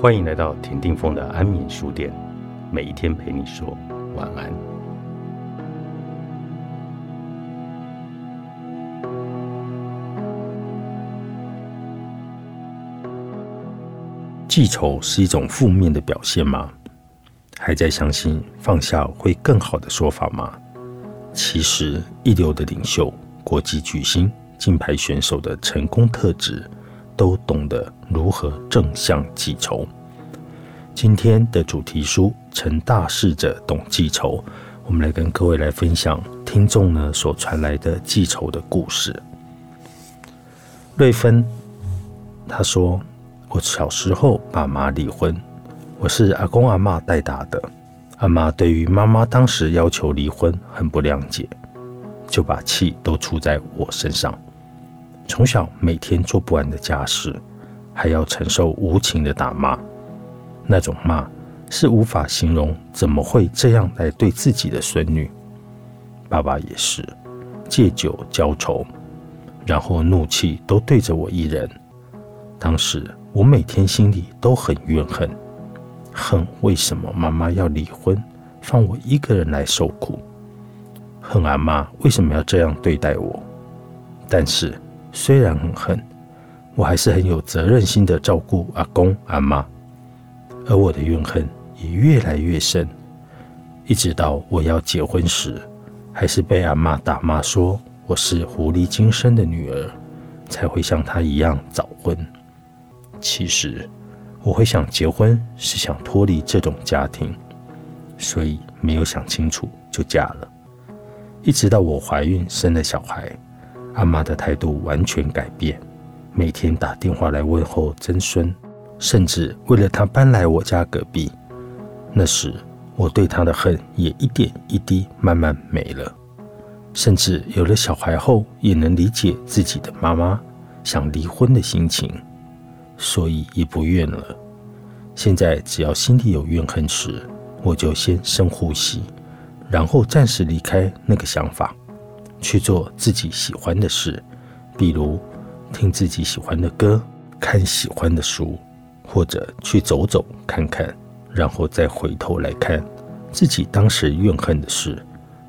欢迎来到田定峰的安眠书店，每一天陪你说晚安。记仇是一种负面的表现吗？还在相信放下会更好的说法吗？其实，一流的领袖、国际巨星、金牌选手的成功特质。都懂得如何正向记仇。今天的主题书《成大事者懂记仇》，我们来跟各位来分享听众呢所传来的记仇的故事。瑞芬他说：“我小时候爸妈离婚，我是阿公阿妈带大的。阿妈对于妈妈当时要求离婚很不谅解，就把气都出在我身上。”从小每天做不完的家事，还要承受无情的打骂，那种骂是无法形容。怎么会这样来对自己的孙女？爸爸也是借酒浇愁，然后怒气都对着我一人。当时我每天心里都很怨恨，恨为什么妈妈要离婚，放我一个人来受苦？恨阿妈为什么要这样对待我？但是。虽然很恨，我还是很有责任心的照顾阿公阿妈，而我的怨恨也越来越深，一直到我要结婚时，还是被阿妈打骂说我是狐狸精生的女儿，才会像她一样早婚。其实我会想结婚，是想脱离这种家庭，所以没有想清楚就嫁了，一直到我怀孕生了小孩。阿妈的态度完全改变，每天打电话来问候曾孙，甚至为了他搬来我家隔壁。那时我对他的恨也一点一滴慢慢没了，甚至有了小孩后，也能理解自己的妈妈想离婚的心情，所以也不怨了。现在只要心里有怨恨时，我就先深呼吸，然后暂时离开那个想法。去做自己喜欢的事，比如听自己喜欢的歌、看喜欢的书，或者去走走看看，然后再回头来看自己当时怨恨的事。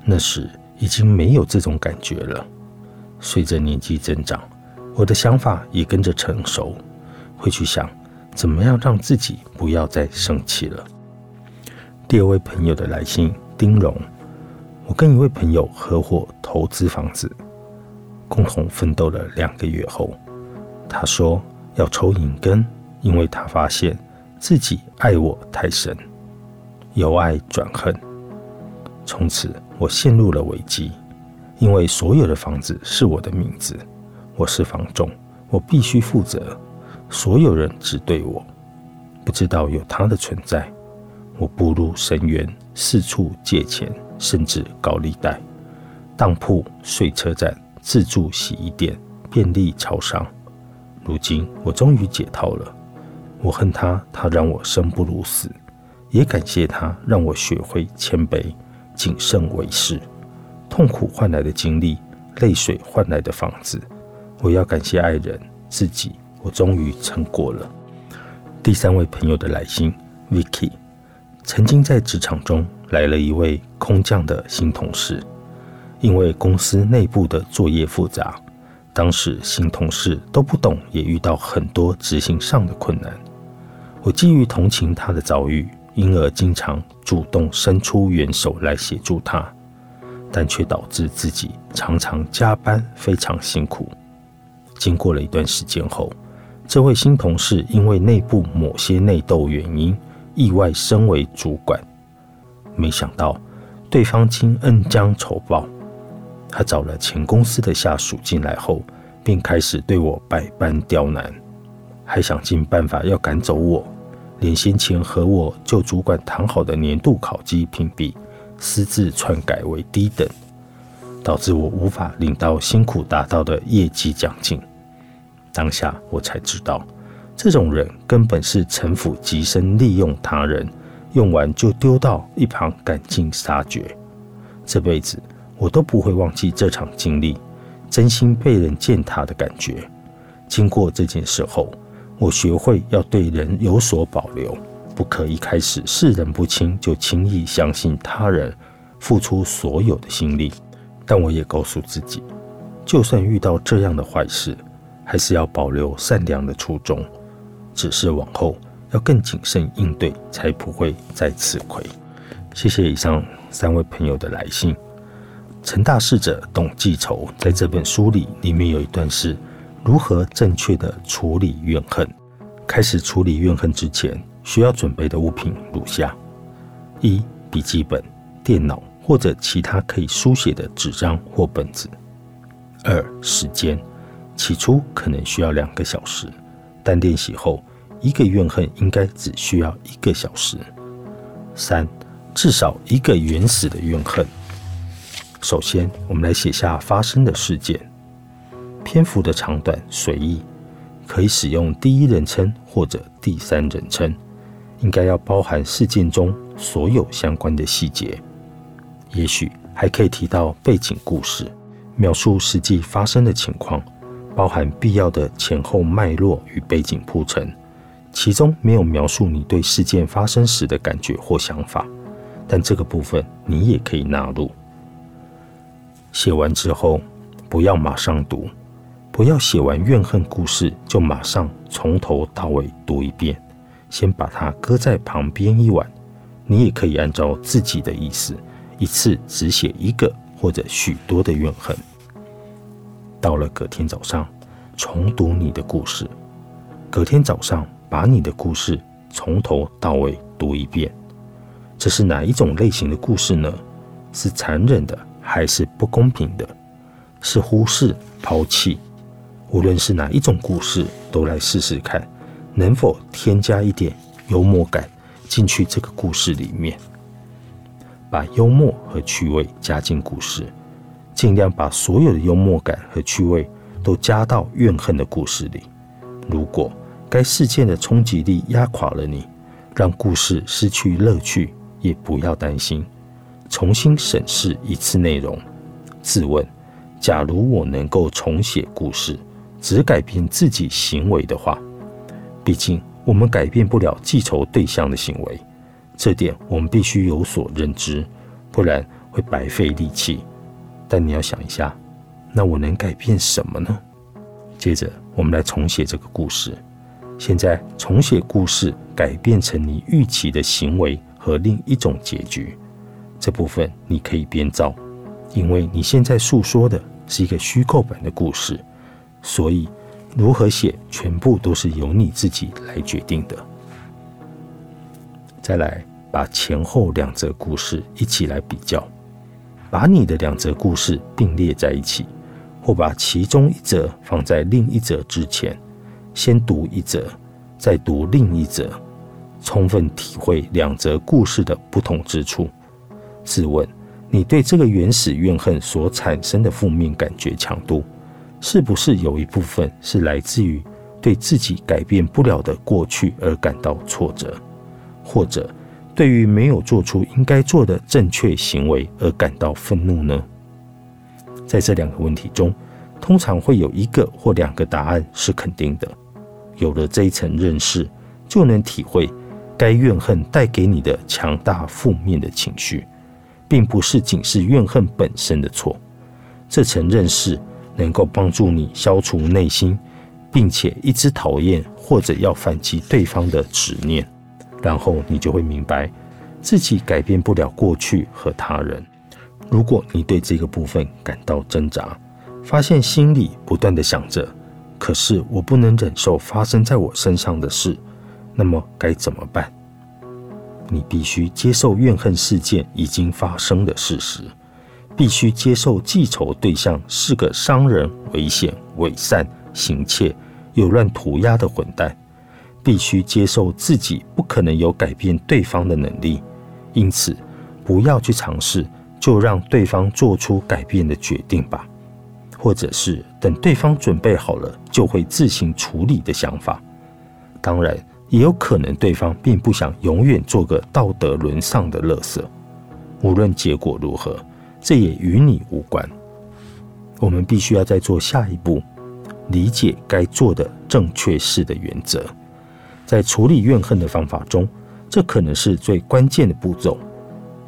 那时已经没有这种感觉了。随着年纪增长，我的想法也跟着成熟，会去想怎么样让自己不要再生气了。第二位朋友的来信，丁荣。我跟一位朋友合伙投资房子，共同奋斗了两个月后，他说要抽引根，因为他发现自己爱我太深，由爱转恨。从此我陷入了危机，因为所有的房子是我的名字，我是房仲，我必须负责。所有人只对我，不知道有他的存在。我步入深渊，四处借钱。甚至高利贷、当铺、睡车站、自助洗衣店、便利超商。如今我终于解套了。我恨他，他让我生不如死；也感谢他，让我学会谦卑、谨慎为事。痛苦换来的经历，泪水换来的房子。我要感谢爱人、自己。我终于成果了。第三位朋友的来信，Vicky，曾经在职场中。来了一位空降的新同事，因为公司内部的作业复杂，当时新同事都不懂，也遇到很多执行上的困难。我基于同情他的遭遇，因而经常主动伸出援手来协助他，但却导致自己常常加班，非常辛苦。经过了一段时间后，这位新同事因为内部某些内斗原因，意外升为主管。没想到，对方竟恩将仇报。他找了前公司的下属进来后，便开始对我百般刁难，还想尽办法要赶走我，连先前和我旧主管谈好的年度考绩评比，私自篡改为低等，导致我无法领到辛苦达到的业绩奖金。当下我才知道，这种人根本是城府极深，利用他人。用完就丢到一旁，赶尽杀绝。这辈子我都不会忘记这场经历，真心被人践踏的感觉。经过这件事后，我学会要对人有所保留，不可一开始视人不清就轻易相信他人付出所有的心力。但我也告诉自己，就算遇到这样的坏事，还是要保留善良的初衷，只是往后要更谨慎应对，才不会再吃亏。谢谢以上三位朋友的来信。陈大使者董记仇在这本书里，里面有一段是如何正确的处理怨恨。开始处理怨恨之前，需要准备的物品如下：一、笔记本、电脑或者其他可以书写的纸张或本子；二、时间。起初可能需要两个小时，但练习后，一个怨恨应该只需要一个小时。三、至少一个原始的怨恨。首先，我们来写下发生的事件，篇幅的长短随意，可以使用第一人称或者第三人称，应该要包含事件中所有相关的细节，也许还可以提到背景故事，描述实际发生的情况。包含必要的前后脉络与背景铺陈，其中没有描述你对事件发生时的感觉或想法，但这个部分你也可以纳入。写完之后，不要马上读，不要写完怨恨故事就马上从头到尾读一遍，先把它搁在旁边一晚。你也可以按照自己的意思，一次只写一个或者许多的怨恨。到了隔天早上，重读你的故事。隔天早上，把你的故事从头到尾读一遍。这是哪一种类型的故事呢？是残忍的，还是不公平的？是忽视、抛弃？无论是哪一种故事，都来试试看，能否添加一点幽默感进去这个故事里面。把幽默和趣味加进故事。尽量把所有的幽默感和趣味都加到怨恨的故事里。如果该事件的冲击力压垮了你，让故事失去乐趣，也不要担心。重新审视一次内容，自问：假如我能够重写故事，只改变自己行为的话，毕竟我们改变不了记仇对象的行为，这点我们必须有所认知，不然会白费力气。但你要想一下，那我能改变什么呢？接着，我们来重写这个故事。现在，重写故事，改变成你预期的行为和另一种结局。这部分你可以编造，因为你现在诉说的是一个虚构版的故事，所以如何写，全部都是由你自己来决定的。再来，把前后两则故事一起来比较。把你的两则故事并列在一起，或把其中一则放在另一则之前，先读一则，再读另一则，充分体会两则故事的不同之处。试问，你对这个原始怨恨所产生的负面感觉强度，是不是有一部分是来自于对自己改变不了的过去而感到挫折，或者？对于没有做出应该做的正确行为而感到愤怒呢？在这两个问题中，通常会有一个或两个答案是肯定的。有了这一层认识，就能体会该怨恨带给你的强大负面的情绪，并不是仅是怨恨本身的错。这层认识能够帮助你消除内心，并且一直讨厌或者要反击对方的执念。然后你就会明白，自己改变不了过去和他人。如果你对这个部分感到挣扎，发现心里不断的想着“可是我不能忍受发生在我身上的事”，那么该怎么办？你必须接受怨恨事件已经发生的事实，必须接受记仇对象是个伤人、危险、伪善、行窃、有乱涂鸦的混蛋。必须接受自己不可能有改变对方的能力，因此不要去尝试，就让对方做出改变的决定吧，或者是等对方准备好了就会自行处理的想法。当然，也有可能对方并不想永远做个道德沦丧的垃圾。无论结果如何，这也与你无关。我们必须要再做下一步，理解该做的正确事的原则。在处理怨恨的方法中，这可能是最关键的步骤。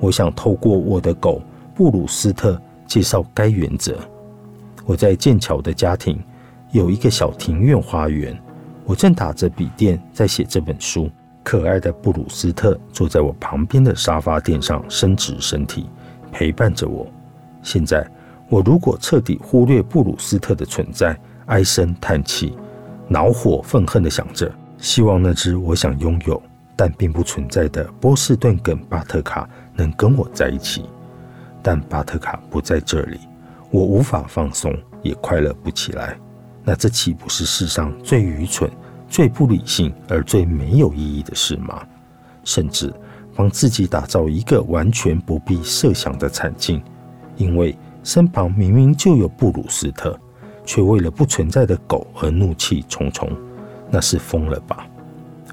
我想透过我的狗布鲁斯特介绍该原则。我在剑桥的家庭有一个小庭院花园，我正打着笔电在写这本书。可爱的布鲁斯特坐在我旁边的沙发垫上，伸直身体，陪伴着我。现在，我如果彻底忽略布鲁斯特的存在，唉声叹气，恼火愤恨地想着，希望那只我想拥有但并不存在的波士顿梗巴特卡能跟我在一起。但巴特卡不在这里，我无法放松，也快乐不起来。那这岂不是世上最愚蠢？最不理性而最没有意义的事吗？甚至帮自己打造一个完全不必设想的惨境，因为身旁明明就有布鲁斯特，却为了不存在的狗而怒气冲冲，那是疯了吧？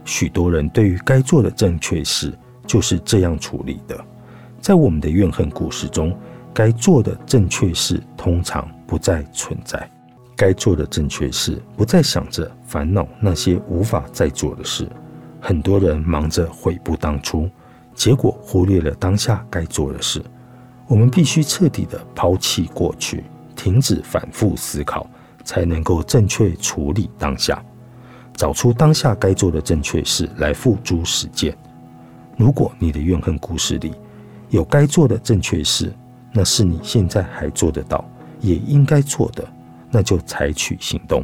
许多人对于该做的正确事就是这样处理的。在我们的怨恨故事中，该做的正确事通常不再存在。该做的正确事，不再想着烦恼那些无法再做的事。很多人忙着悔不当初，结果忽略了当下该做的事。我们必须彻底的抛弃过去，停止反复思考，才能够正确处理当下，找出当下该做的正确事来付诸实践。如果你的怨恨故事里有该做的正确事，那是你现在还做得到，也应该做的。那就采取行动，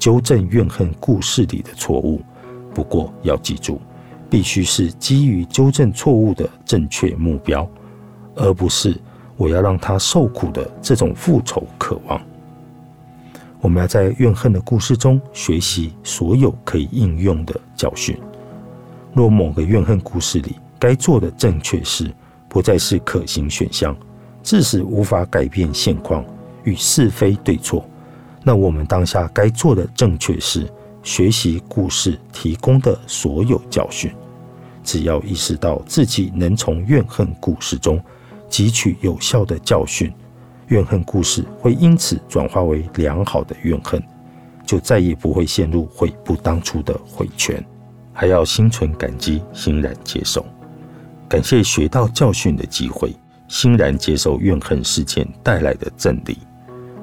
纠正怨恨故事里的错误。不过要记住，必须是基于纠正错误的正确目标，而不是我要让他受苦的这种复仇渴望。我们要在怨恨的故事中学习所有可以应用的教训。若某个怨恨故事里该做的正确事不再是可行选项，致使无法改变现况与是非对错。那我们当下该做的正确是学习故事提供的所有教训。只要意识到自己能从怨恨故事中汲取有效的教训，怨恨故事会因此转化为良好的怨恨，就再也不会陷入悔不当初的悔圈。还要心存感激，欣然接受，感谢学到教训的机会，欣然接受怨恨事件带来的真理。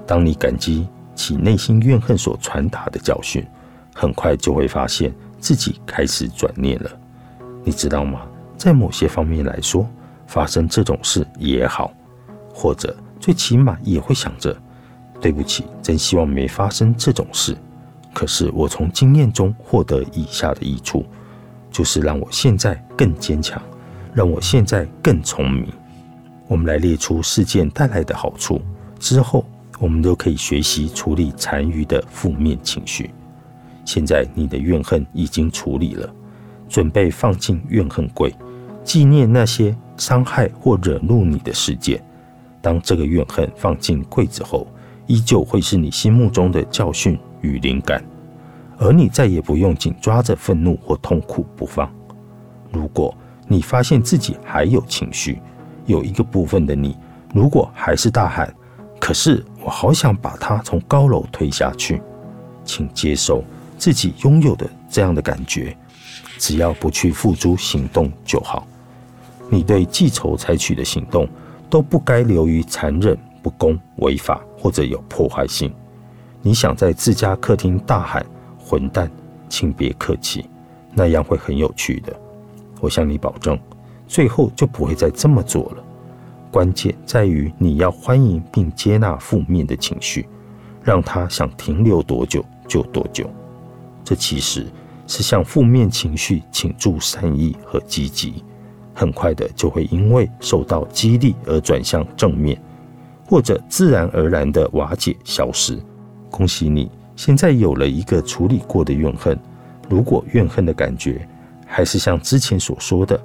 当你感激。其内心怨恨所传达的教训，很快就会发现自己开始转念了。你知道吗？在某些方面来说，发生这种事也好，或者最起码也会想着：对不起，真希望没发生这种事。可是我从经验中获得以下的益处，就是让我现在更坚强，让我现在更聪明。我们来列出事件带来的好处之后。我们都可以学习处理残余的负面情绪。现在你的怨恨已经处理了，准备放进怨恨柜，纪念那些伤害或惹怒你的事件。当这个怨恨放进柜子后，依旧会是你心目中的教训与灵感，而你再也不用紧抓着愤怒或痛苦不放。如果你发现自己还有情绪，有一个部分的你，如果还是大喊。可是我好想把他从高楼推下去，请接受自己拥有的这样的感觉，只要不去付诸行动就好。你对记仇采取的行动都不该流于残忍、不公、违法或者有破坏性。你想在自家客厅大喊“混蛋”，请别客气，那样会很有趣的。我向你保证，最后就不会再这么做了。关键在于你要欢迎并接纳负面的情绪，让它想停留多久就多久。这其实是向负面情绪倾注善意和积极，很快的就会因为受到激励而转向正面，或者自然而然的瓦解消失。恭喜你，现在有了一个处理过的怨恨。如果怨恨的感觉还是像之前所说的，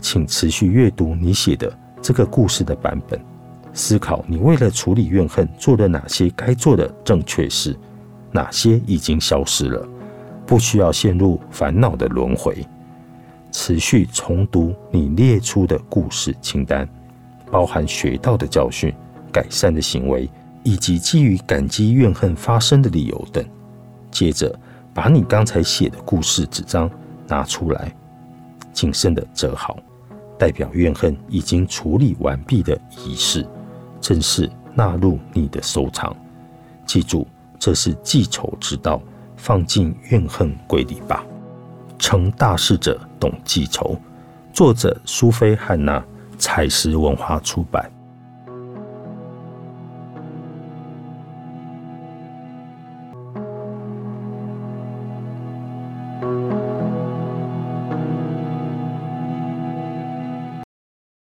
请持续阅读你写的。这个故事的版本，思考你为了处理怨恨做了哪些该做的正确事，哪些已经消失了，不需要陷入烦恼的轮回。持续重读你列出的故事清单，包含学到的教训、改善的行为，以及基于感激怨恨发生的理由等。接着，把你刚才写的故事纸张拿出来，谨慎的折好，代表怨恨已经处理完毕的仪式，正式纳入你的收藏。记住，这是记仇之道，放进怨恨柜里吧。成大事者懂记仇。作者：苏菲汉娜，采石文化出版。